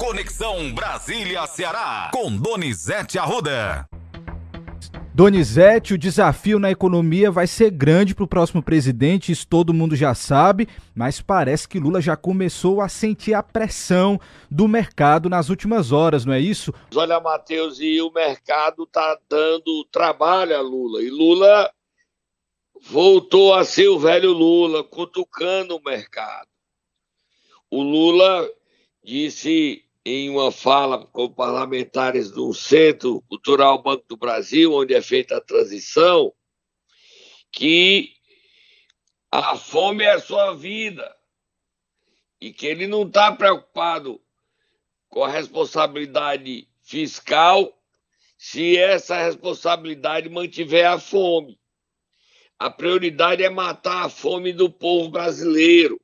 Conexão Brasília-Ceará, com Donizete Arruda. Donizete, o desafio na economia vai ser grande para o próximo presidente, isso todo mundo já sabe, mas parece que Lula já começou a sentir a pressão do mercado nas últimas horas, não é isso? Olha, Matheus, e o mercado está dando trabalho a Lula, e Lula voltou a ser o velho Lula, cutucando o mercado. O Lula disse em uma fala com parlamentares do Centro Cultural Banco do Brasil, onde é feita a transição, que a fome é a sua vida e que ele não está preocupado com a responsabilidade fiscal se essa responsabilidade mantiver a fome. A prioridade é matar a fome do povo brasileiro.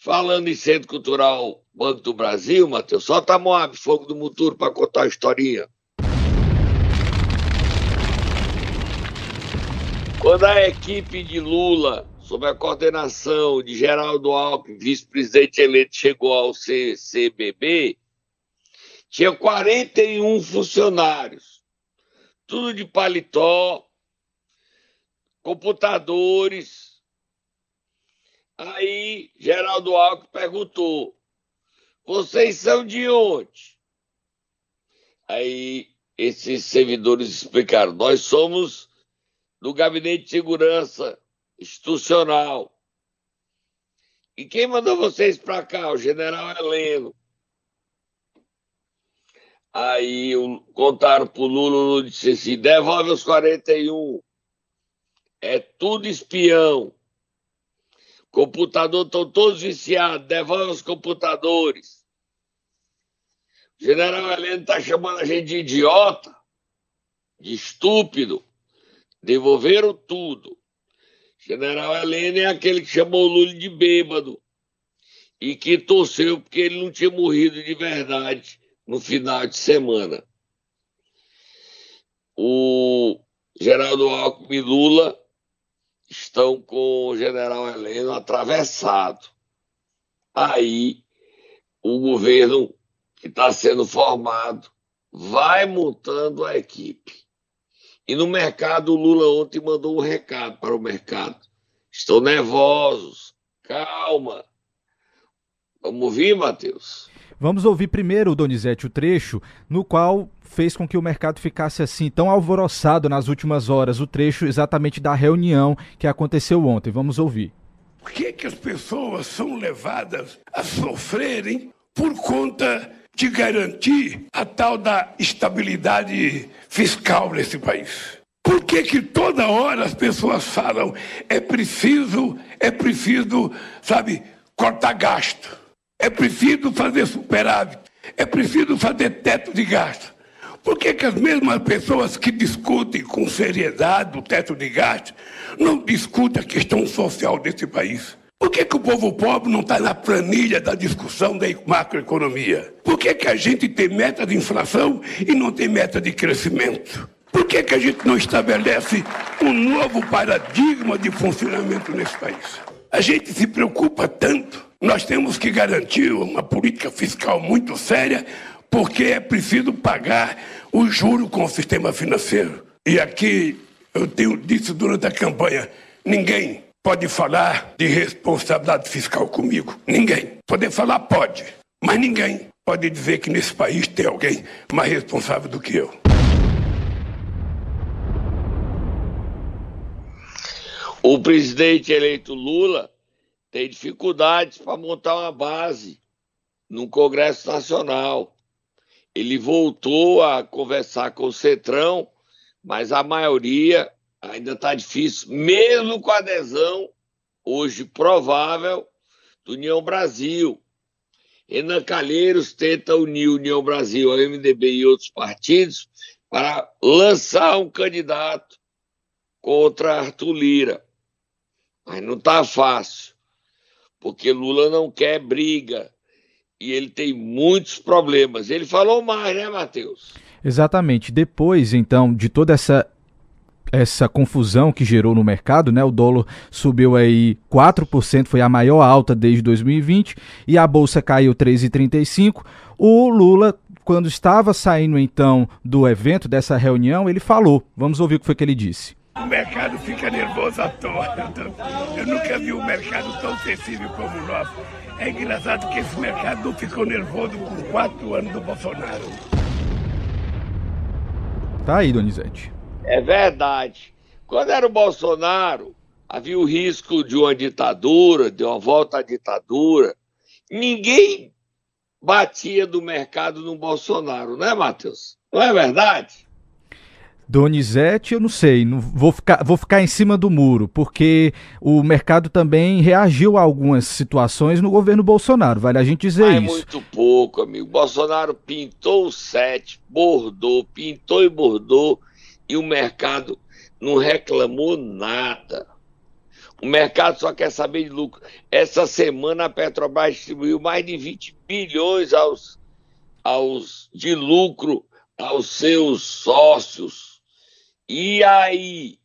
Falando em Centro Cultural Banco do Brasil, Matheus, solta a Moab, Fogo do Muturo, para contar a historinha. Quando a equipe de Lula, sob a coordenação de Geraldo Alckmin, vice-presidente eleito, chegou ao CCBB, tinha 41 funcionários, tudo de paletó, computadores, Aí Geraldo Alckmin perguntou: vocês são de onde? Aí esses servidores explicaram: nós somos do Gabinete de Segurança Institucional. E quem mandou vocês para cá? O general Heleno. Aí contaram para o Lula, Lula disse assim: devolve os 41. É tudo espião. Computador estão todos viciados, devolve os computadores. O general Heleno está chamando a gente de idiota, de estúpido. Devolveram tudo. General Heleno é aquele que chamou o Lula de bêbado e que torceu porque ele não tinha morrido de verdade no final de semana. O Geraldo Alckmin Lula estão com o general Heleno atravessado. Aí o governo que está sendo formado vai montando a equipe. E no mercado, o Lula ontem mandou um recado para o mercado. Estão nervosos, calma. Vamos ouvir, Matheus? Vamos ouvir primeiro, Donizete, o trecho no qual fez com que o mercado ficasse assim tão alvoroçado nas últimas horas, o trecho exatamente da reunião que aconteceu ontem. Vamos ouvir. Por que, que as pessoas são levadas a sofrerem por conta de garantir a tal da estabilidade fiscal nesse país? Por que, que toda hora as pessoas falam é preciso, é preciso, sabe, cortar gasto, é preciso fazer superávit, é preciso fazer teto de gasto? Por que, que as mesmas pessoas que discutem com seriedade o teto de gasto não discutem a questão social desse país? Por que, que o povo pobre não está na planilha da discussão da macroeconomia? Por que, que a gente tem meta de inflação e não tem meta de crescimento? Por que, que a gente não estabelece um novo paradigma de funcionamento nesse país? A gente se preocupa tanto. Nós temos que garantir uma política fiscal muito séria porque é preciso pagar o juro com o sistema financeiro. E aqui eu tenho dito durante a campanha: ninguém pode falar de responsabilidade fiscal comigo. Ninguém. Poder falar pode, mas ninguém pode dizer que nesse país tem alguém mais responsável do que eu. O presidente eleito Lula tem dificuldades para montar uma base no Congresso Nacional ele voltou a conversar com o Cetrão, mas a maioria ainda está difícil, mesmo com a adesão, hoje provável, do União Brasil. Renan Calheiros tenta unir União Brasil, a MDB e outros partidos para lançar um candidato contra Arthur Lira. Mas não está fácil, porque Lula não quer briga, e ele tem muitos problemas. Ele falou mais, né, Matheus? Exatamente. Depois, então, de toda essa essa confusão que gerou no mercado, né? O dólar subiu aí 4%, foi a maior alta desde 2020, e a bolsa caiu 3,35. O Lula, quando estava saindo então do evento, dessa reunião, ele falou. Vamos ouvir o que foi que ele disse. O mercado fica nervoso à toa. Eu nunca vi um mercado tão sensível como o nosso. É engraçado que esse mercado não ficou nervoso com quatro anos do Bolsonaro. Tá aí, Donizete. É verdade. Quando era o Bolsonaro, havia o risco de uma ditadura, de uma volta à ditadura. Ninguém batia do mercado no Bolsonaro, não é, Matheus? Não é verdade? Donizete, eu não sei, não, vou, ficar, vou ficar em cima do muro, porque o mercado também reagiu a algumas situações no governo Bolsonaro, vale a gente dizer Mas isso. É muito pouco, amigo. Bolsonaro pintou o sete, bordou, pintou e bordou, e o mercado não reclamou nada. O mercado só quer saber de lucro. Essa semana a Petrobras distribuiu mais de 20 bilhões aos, aos, de lucro aos seus sócios. E aí,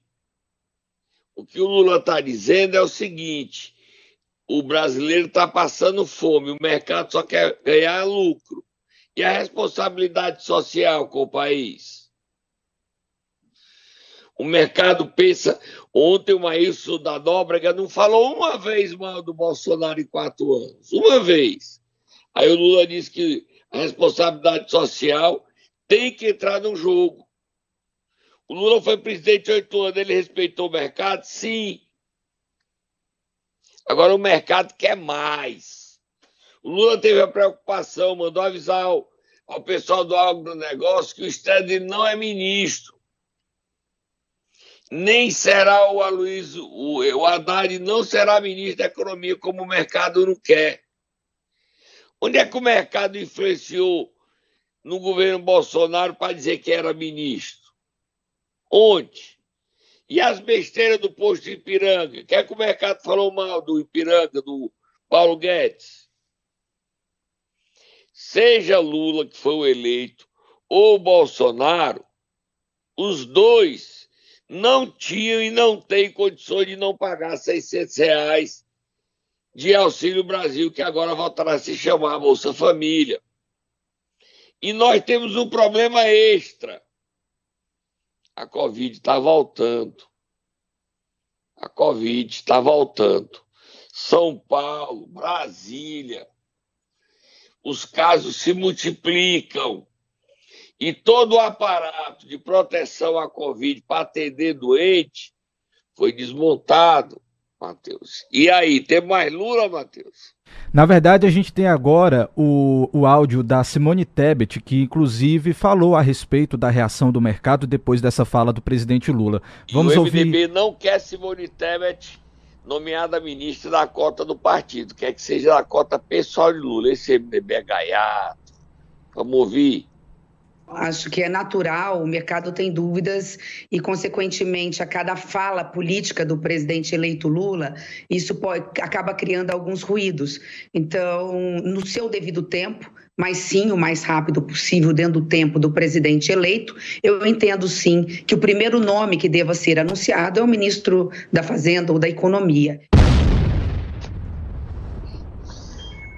o que o Lula está dizendo é o seguinte: o brasileiro está passando fome, o mercado só quer ganhar lucro. E a responsabilidade social com o país? O mercado pensa. Ontem o Maílson da Nóbrega não falou uma vez mal do Bolsonaro em quatro anos. Uma vez. Aí o Lula disse que a responsabilidade social tem que entrar no jogo. O Lula foi presidente oito anos, ele respeitou o mercado? Sim. Agora o mercado quer mais. O Lula teve a preocupação, mandou avisar ao, ao pessoal do agronegócio que o Stedley não é ministro. Nem será o Aloysio, o, o Haddad não será ministro da Economia, como o mercado não quer. Onde é que o mercado influenciou no governo Bolsonaro para dizer que era ministro? Onde? E as besteiras do posto de Ipiranga? Quer que o mercado falou mal do Ipiranga, do Paulo Guedes? Seja Lula, que foi o eleito, ou Bolsonaro, os dois não tinham e não têm condições de não pagar 600 reais de Auxílio Brasil, que agora voltará a se chamar Bolsa Família. E nós temos um problema extra a Covid está voltando. A Covid está voltando. São Paulo, Brasília, os casos se multiplicam. E todo o aparato de proteção à Covid para atender doente foi desmontado, Matheus. E aí, tem mais Lula, Matheus? Na verdade, a gente tem agora o, o áudio da Simone Tebet, que inclusive falou a respeito da reação do mercado depois dessa fala do presidente Lula. Vamos e o MDB ouvir... não quer Simone Tebet nomeada ministra da cota do partido, quer que seja da cota pessoal de Lula. Esse MDB é gaiato. Vamos ouvir. Acho que é natural, o mercado tem dúvidas e, consequentemente, a cada fala política do presidente eleito Lula, isso pode, acaba criando alguns ruídos. Então, no seu devido tempo, mas sim o mais rápido possível dentro do tempo do presidente eleito, eu entendo sim que o primeiro nome que deva ser anunciado é o ministro da Fazenda ou da Economia.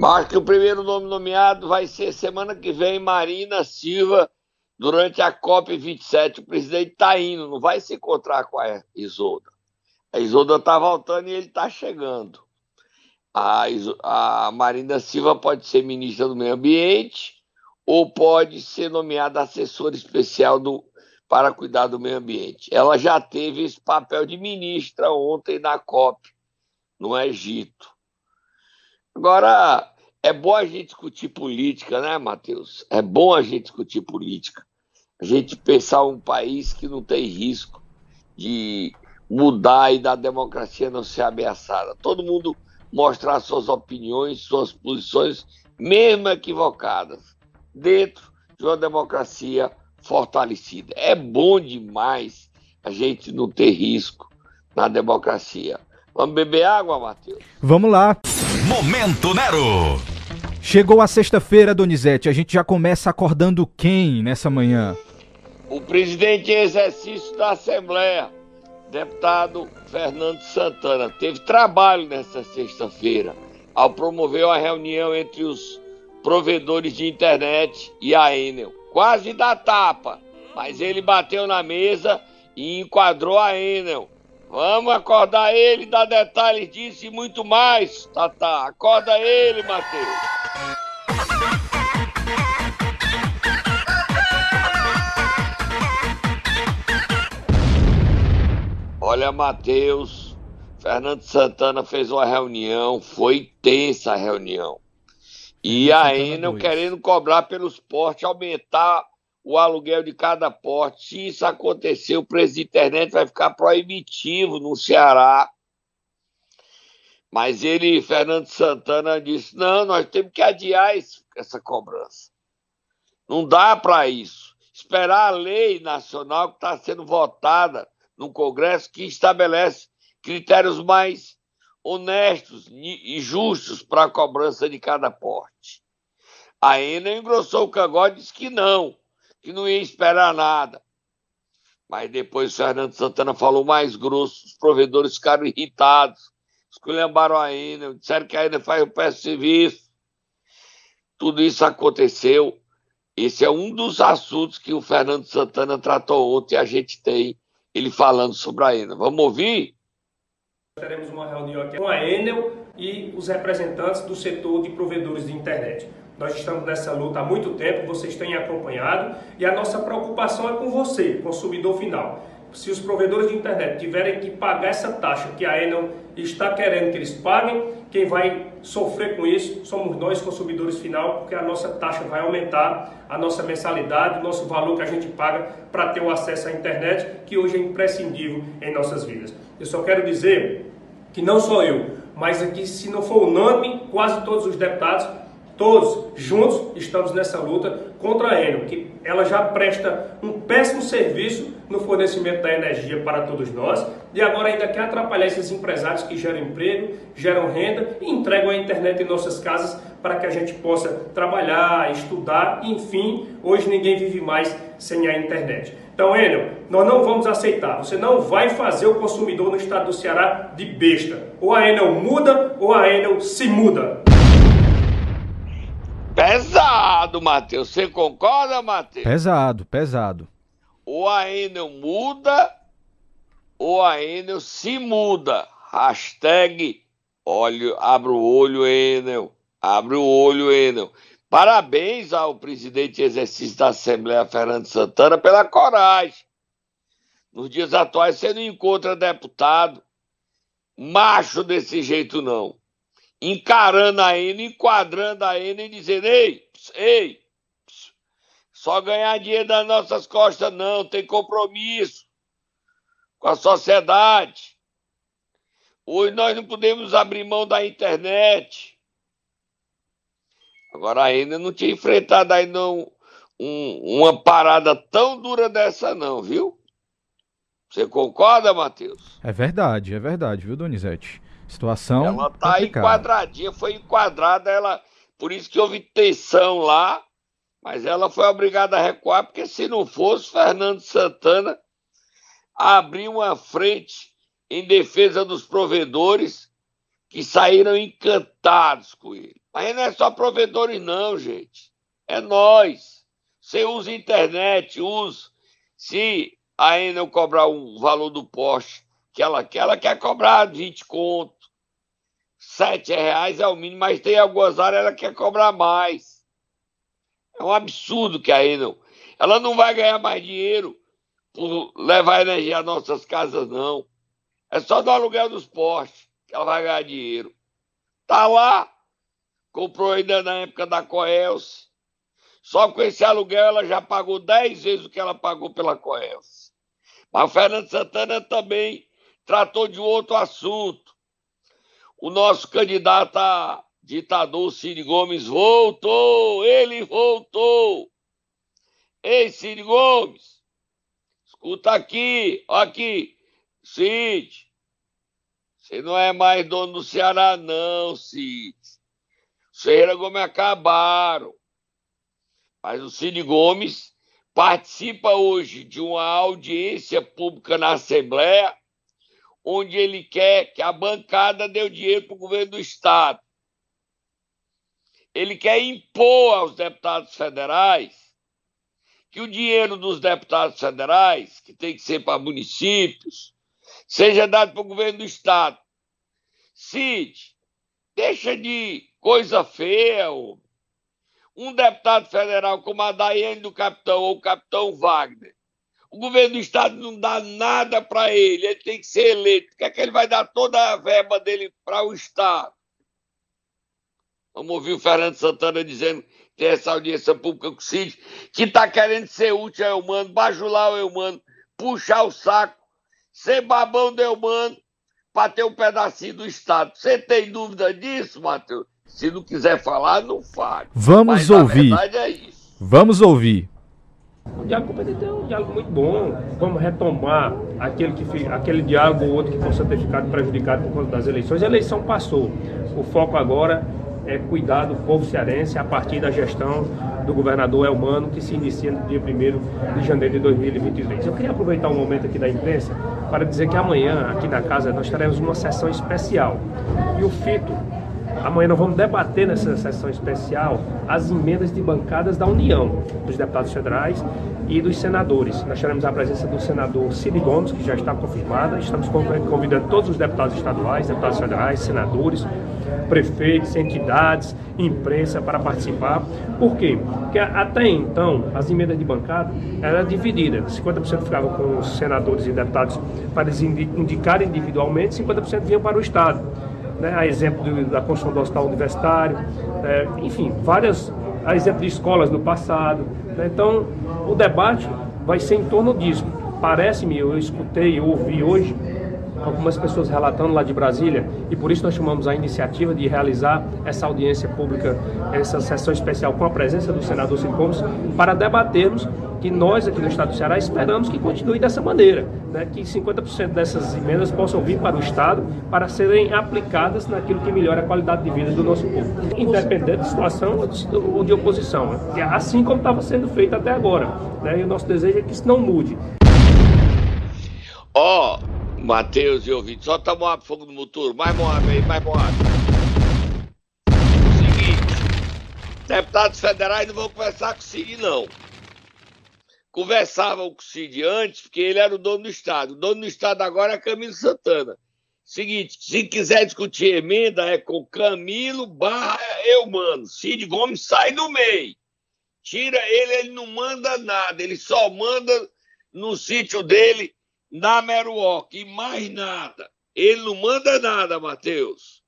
Acho que o primeiro nome nomeado vai ser semana que vem Marina Silva durante a COP27, o presidente está indo, não vai se encontrar com a Isolda. A Isolda está voltando e ele está chegando. A, a Marina Silva pode ser ministra do Meio Ambiente ou pode ser nomeada assessora especial do, para cuidar do meio ambiente. Ela já teve esse papel de ministra ontem na COP, no Egito. Agora, é bom a gente discutir política, né, Matheus? É bom a gente discutir política. A gente pensar um país que não tem risco de mudar e da democracia não ser ameaçada. Todo mundo mostrar suas opiniões, suas posições, mesmo equivocadas, dentro de uma democracia fortalecida. É bom demais a gente não ter risco na democracia. Vamos beber água, Matheus? Vamos lá. Momento Nero. Chegou a sexta-feira, Donizete. A gente já começa acordando quem nessa manhã? O presidente em exercício da Assembleia. Deputado Fernando Santana teve trabalho nessa sexta-feira ao promover uma reunião entre os provedores de internet e a Enel. Quase dá tapa, mas ele bateu na mesa e enquadrou a Enel. Vamos acordar ele, dar detalhes disso e muito mais, Tata. Acorda ele, Matheus. Olha, Matheus, Fernando Santana fez uma reunião, foi tensa a reunião. E a Enel querendo cobrar pelos portes, aumentar o aluguel de cada porte. Se isso acontecer, o preço de internet vai ficar proibitivo no Ceará. Mas ele, Fernando Santana, disse: não, nós temos que adiar esse, essa cobrança. Não dá para isso. Esperar a lei nacional que está sendo votada no Congresso, que estabelece critérios mais honestos e justos para a cobrança de cada porte. A ENA engrossou o cangote e disse que não, que não ia esperar nada. Mas depois Fernando Santana falou mais grosso, os provedores ficaram irritados, esculhambaram a ENA, disseram que a ENA faz o péssimo serviço. Tudo isso aconteceu. Esse é um dos assuntos que o Fernando Santana tratou ontem e a gente tem ele falando sobre a ENA. Vamos ouvir? Teremos uma reunião aqui com a Enel e os representantes do setor de provedores de internet. Nós estamos nessa luta há muito tempo, vocês têm acompanhado e a nossa preocupação é com você, consumidor final. Se os provedores de internet tiverem que pagar essa taxa que a Enel está querendo que eles paguem, quem vai sofrer com isso somos nós, consumidores final, porque a nossa taxa vai aumentar, a nossa mensalidade, o nosso valor que a gente paga para ter o acesso à internet, que hoje é imprescindível em nossas vidas. Eu só quero dizer que não só eu, mas aqui, se não for unânime, quase todos os deputados Todos juntos estamos nessa luta contra a Enel, que ela já presta um péssimo serviço no fornecimento da energia para todos nós e agora ainda quer atrapalhar esses empresários que geram emprego, geram renda e entregam a internet em nossas casas para que a gente possa trabalhar, estudar, enfim, hoje ninguém vive mais sem a internet. Então, Enel, nós não vamos aceitar. Você não vai fazer o consumidor no estado do Ceará de besta. Ou a Enel muda ou a Enel se muda. Pesado, Matheus. Você concorda, Matheus? Pesado, pesado. Ou a Enel muda, ou a Enel se muda. Hashtag olho, abre o olho, Enel. Abre o olho, Enel. Parabéns ao presidente exercício da Assembleia, Fernando Santana, pela coragem. Nos dias atuais, você não encontra deputado macho desse jeito, não encarando a N, enquadrando a N e dizendo: ei, ei, só ganhar dinheiro das nossas costas não, tem compromisso com a sociedade. Hoje nós não podemos abrir mão da internet. Agora ainda não tinha enfrentado um, um, uma parada tão dura dessa não, viu? Você concorda, Matheus? É verdade, é verdade, viu, Donizete? Situação. Ela tá complicada. enquadradinha, foi enquadrada, ela. Por isso que houve tensão lá, mas ela foi obrigada a recuar, porque se não fosse, Fernando Santana abriu uma frente em defesa dos provedores que saíram encantados com ele. Mas não é só provedores, não, gente. É nós. Você usa internet, usa. Se a Enel cobrar o valor do poste que ela quer, ela quer cobrar 20 conto, sete reais é o mínimo, mas tem algumas áreas ela quer cobrar mais. É um absurdo que a Enel. Ela não vai ganhar mais dinheiro por levar energia às nossas casas, não. É só do aluguel dos postes que ela vai ganhar dinheiro. Tá lá, comprou ainda na época da Coelce. Só com esse aluguel ela já pagou dez vezes o que ela pagou pela Coelce. Mas o Fernando Santana também tratou de outro assunto o nosso candidato a ditador Cid Gomes voltou, ele voltou. Ei, Cid Gomes, escuta aqui, ó aqui, Cid, você não é mais dono do Ceará não, Cid. Ferreira Gomes acabaram. Mas o Cid Gomes participa hoje de uma audiência pública na Assembleia onde ele quer que a bancada dê o dinheiro para o governo do Estado. Ele quer impor aos deputados federais que o dinheiro dos deputados federais, que tem que ser para municípios, seja dado para o governo do Estado. Cid, deixa de coisa feia. Um deputado federal como a Daiane do Capitão ou o Capitão Wagner, o governo do Estado não dá nada para ele, ele tem que ser eleito. Por que, é que ele vai dar toda a verba dele para o Estado? Vamos ouvir o Fernando Santana dizendo tem essa audiência pública com o Cid, que está querendo ser útil ao humano, bajular o humano, puxar o saco, ser babão do humano, para ter um pedacinho do Estado. Você tem dúvida disso, Matheus? Se não quiser falar, não fale. Vamos Mas, ouvir. É Vamos ouvir. O diálogo competente é um diálogo muito bom. Vamos retomar aquele, que, aquele diálogo ou outro que possa ter ficado prejudicado por conta das eleições. A eleição passou. O foco agora é cuidar do povo cearense a partir da gestão do governador Elmano, que se inicia no dia 1 de janeiro de 2023. Eu queria aproveitar um momento aqui da imprensa para dizer que amanhã, aqui na casa, nós teremos uma sessão especial. E o FITO, amanhã nós vamos debater nessa sessão especial as emendas de bancadas da União, dos deputados federais e dos senadores. Nós teremos a presença do senador Cid Gomes, que já está confirmada. Estamos convidando todos os deputados estaduais, deputados federais, senadores, prefeitos, entidades, imprensa para participar. Por quê? Porque até então as emendas de bancada eram divididas. 50% ficava com os senadores e deputados para eles indicarem individualmente, 50% vinham para o Estado. Né? A exemplo da construção do hospital universitário, é, enfim, várias, a exemplo de escolas no passado. Né? Então, o debate vai ser em torno disso. Parece-me, eu escutei, eu ouvi hoje, algumas pessoas relatando lá de Brasília, e por isso nós chamamos a iniciativa de realizar essa audiência pública, essa sessão especial com a presença do senador Gomes, para debatermos que nós aqui no Estado do Ceará esperamos que continue dessa maneira, né? que 50% dessas emendas possam vir para o Estado para serem aplicadas naquilo que melhora a qualidade de vida do nosso povo, independente de situação ou de oposição, né? assim como estava sendo feito até agora. Né? E o nosso desejo é que isso não mude. Ó, oh Matheus e ouvinte, só tá Moab fogo no motor. Mais Moab aí, mais Moab. Seguinte, deputados federais não vão conversar com o Cid, não. Conversavam com o Cid antes, porque ele era o dono do Estado. O dono do Estado agora é Camilo Santana. Seguinte, se quiser discutir emenda, é com Camilo barra eu, mano. Cid Gomes sai do meio. Tira ele, ele não manda nada. Ele só manda no sítio dele na Meruoc e mais nada. Ele não manda nada, Matheus.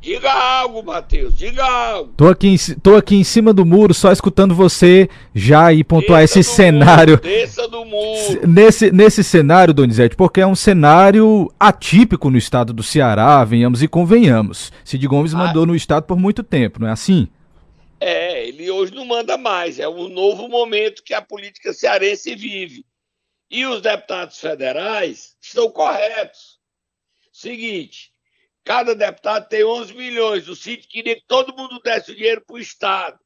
Diga algo, Matheus, diga algo. Tô aqui, em, tô aqui em cima do muro, só escutando você já aí pontuar desça esse cenário. Muro, desça do muro. Nesse, nesse cenário, Donizete, porque é um cenário atípico no estado do Ceará, venhamos e convenhamos. Cid Gomes ah. mandou no estado por muito tempo, não é assim? É, ele hoje não manda mais. É um novo momento que a política cearense vive. E os deputados federais estão corretos. Seguinte, cada deputado tem 11 milhões. O Cid queria que todo mundo desse o dinheiro para o Estado.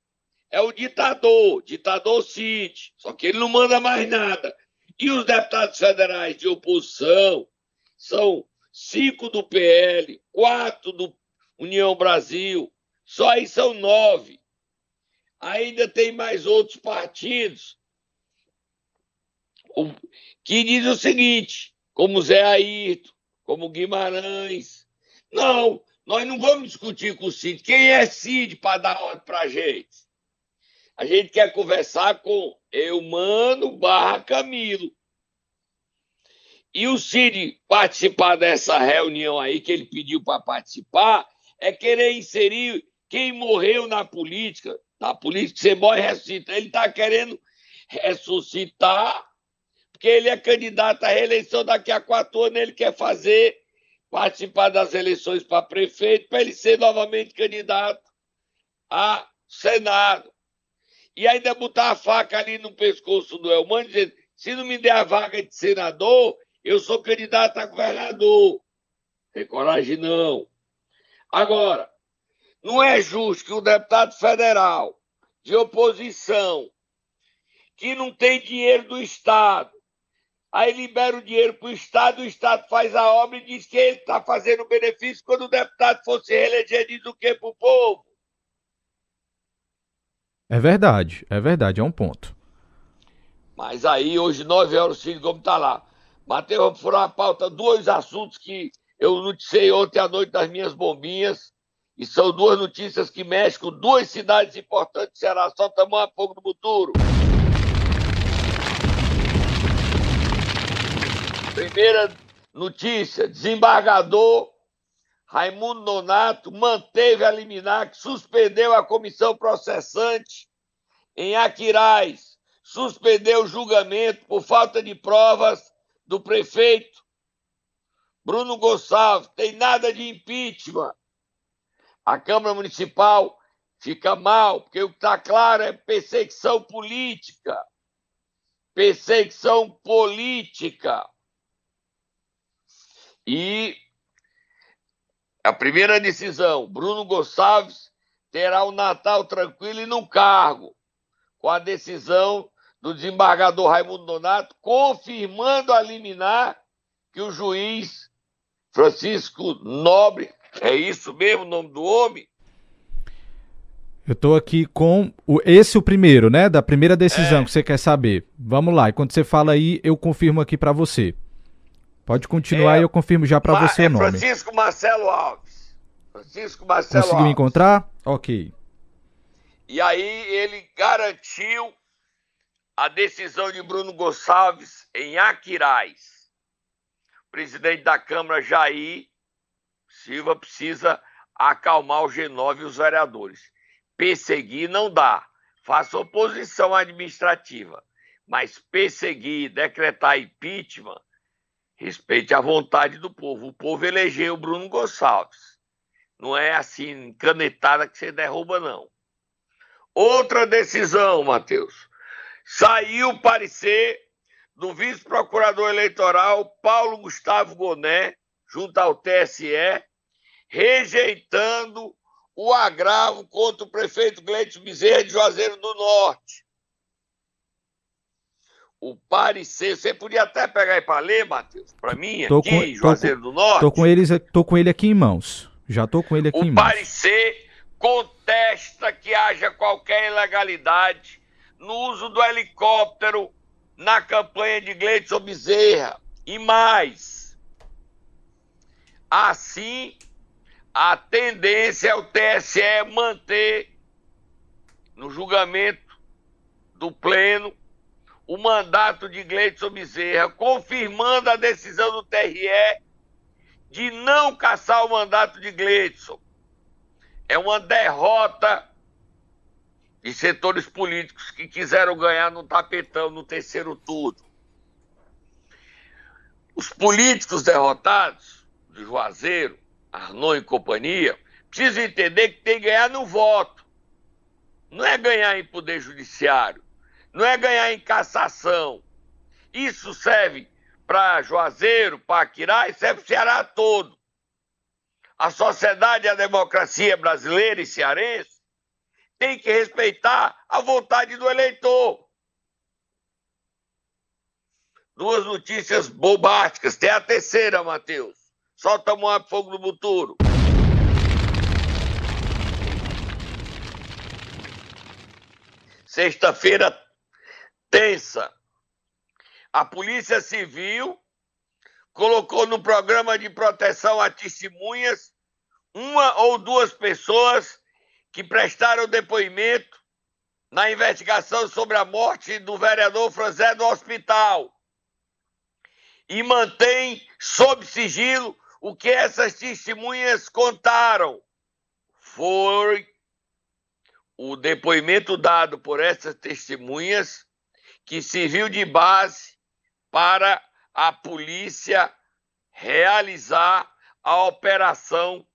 É o ditador, ditador Cid. Só que ele não manda mais nada. E os deputados federais de oposição são cinco do PL, quatro do União Brasil. Só aí são nove ainda tem mais outros partidos que dizem o seguinte, como Zé Ayrton, como Guimarães. Não, nós não vamos discutir com o Cid. Quem é Cid para dar ordem para a gente? A gente quer conversar com Eumano barra Camilo. E o Cid participar dessa reunião aí que ele pediu para participar é querer inserir quem morreu na política na política, você morre e ressuscita. Ele está querendo ressuscitar, porque ele é candidato à reeleição daqui a quatro anos, ele quer fazer, participar das eleições para prefeito, para ele ser novamente candidato a Senado. E ainda botar a faca ali no pescoço do Elmano, dizendo: se não me der a vaga de senador, eu sou candidato a governador. Tem coragem, não. Agora, não é justo que um deputado federal de oposição, que não tem dinheiro do Estado, aí libera o dinheiro para o Estado, o Estado faz a obra e diz que ele está fazendo benefício quando o deputado fosse reeleger, diz o quê para o povo? É verdade, é verdade, é um ponto. Mas aí, hoje, 9 horas, o Cid Gomes está lá. Mateus, vamos furar a pauta, dois assuntos que eu noticiei ontem à noite das minhas bombinhas, e são duas notícias que mexem com duas cidades importantes do Ceará, só Tamanho Fogo do Futuro. Primeira notícia: desembargador Raimundo Nonato manteve a liminar que suspendeu a comissão processante em Aquiraz, suspendeu o julgamento por falta de provas do prefeito Bruno Gonçalves. Tem nada de impeachment. A Câmara Municipal fica mal, porque o que está claro é perseguição política. Perseguição política. E a primeira decisão: Bruno Gonçalves terá o um Natal tranquilo e no cargo, com a decisão do desembargador Raimundo Donato, confirmando a liminar que o juiz Francisco Nobre, é isso mesmo o nome do homem? Eu estou aqui com o, esse o primeiro, né? Da primeira decisão é. que você quer saber. Vamos lá. E quando você fala aí, eu confirmo aqui para você. Pode continuar é, e eu confirmo já para você é o nome. Francisco Marcelo Alves. Francisco Marcelo Conseguiu Alves. encontrar? Ok. E aí ele garantiu a decisão de Bruno Gonçalves em Aquiraz. O presidente da Câmara, Jair Silva, precisa acalmar o G9 e os vereadores. Perseguir não dá. Faça oposição administrativa. Mas perseguir, decretar impeachment, respeite a vontade do povo. O povo elegeu o Bruno Gonçalves. Não é assim, canetada que você derruba, não. Outra decisão, Matheus. Saiu o parecer do vice-procurador eleitoral Paulo Gustavo Goné, junto ao TSE, rejeitando o agravo contra o prefeito Gleito Bezerra de Juazeiro do Norte o parecer. Você podia até pegar aí para ler, Matheus, para mim, tô aqui, com, Juazeiro do Norte. Tô com, eles, tô com ele aqui em mãos. Já tô com ele aqui o em mãos. O parecer contesta que haja qualquer ilegalidade no uso do helicóptero na campanha de Gleidson Bezerra. E mais, assim, a tendência é o TSE manter no julgamento do Pleno o mandato de Gleidson Bezerra, confirmando a decisão do TRE de não caçar o mandato de Gleidson. É uma derrota de setores políticos que quiseram ganhar no tapetão no terceiro turno. Os políticos derrotados, de Juazeiro, Arnon e companhia, precisam entender que tem que ganhar no voto. Não é ganhar em poder judiciário não é ganhar em cassação. Isso serve para Juazeiro, para Aquirá e serve para o Ceará todo. A sociedade e a democracia brasileira e cearense tem que respeitar a vontade do eleitor. Duas notícias bombásticas. Tem a terceira, Matheus. Solta um fogo no futuro. Sexta-feira tensa. A Polícia Civil colocou no programa de proteção a testemunhas uma ou duas pessoas que prestaram depoimento na investigação sobre a morte do vereador Franzé do hospital e mantém sob sigilo o que essas testemunhas contaram. Foi o depoimento dado por essas testemunhas que serviu de base para a polícia realizar a operação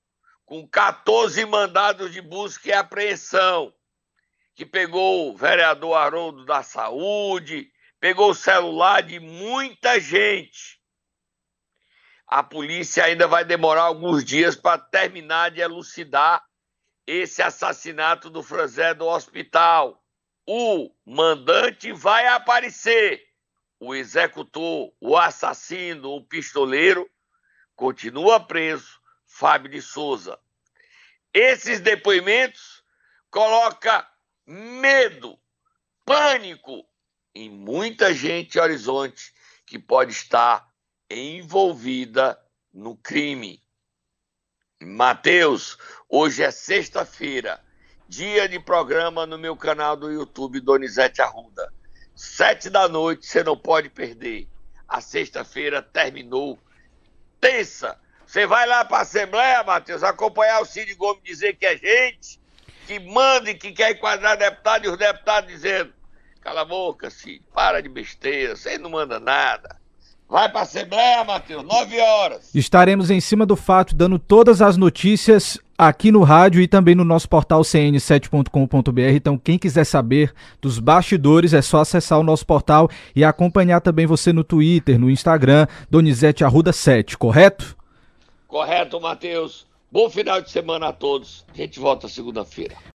com 14 mandados de busca e apreensão, que pegou o vereador Haroldo da Saúde, pegou o celular de muita gente. A polícia ainda vai demorar alguns dias para terminar de elucidar esse assassinato do Franzé do hospital o mandante vai aparecer, o executor, o assassino, o pistoleiro, continua preso, Fábio de Souza. Esses depoimentos colocam medo, pânico em muita gente em Horizonte que pode estar envolvida no crime. Mateus, hoje é sexta-feira, dia de programa no meu canal do YouTube Donizete Arruda. Sete da noite, você não pode perder. A sexta-feira terminou tensa. Você vai lá para a Assembleia, Matheus, acompanhar o Cid Gomes dizer que é gente, que manda e que quer enquadrar deputado, e os deputados dizendo: cala a boca, Cid, para de besteira, você não manda nada. Vai para a Assembleia, Matheus, nove horas. Estaremos em cima do fato, dando todas as notícias aqui no rádio e também no nosso portal cn7.com.br. Então, quem quiser saber dos bastidores, é só acessar o nosso portal e acompanhar também você no Twitter, no Instagram, Donizete Arruda 7, correto? Correto, Matheus. Bom final de semana a todos. A gente volta segunda-feira.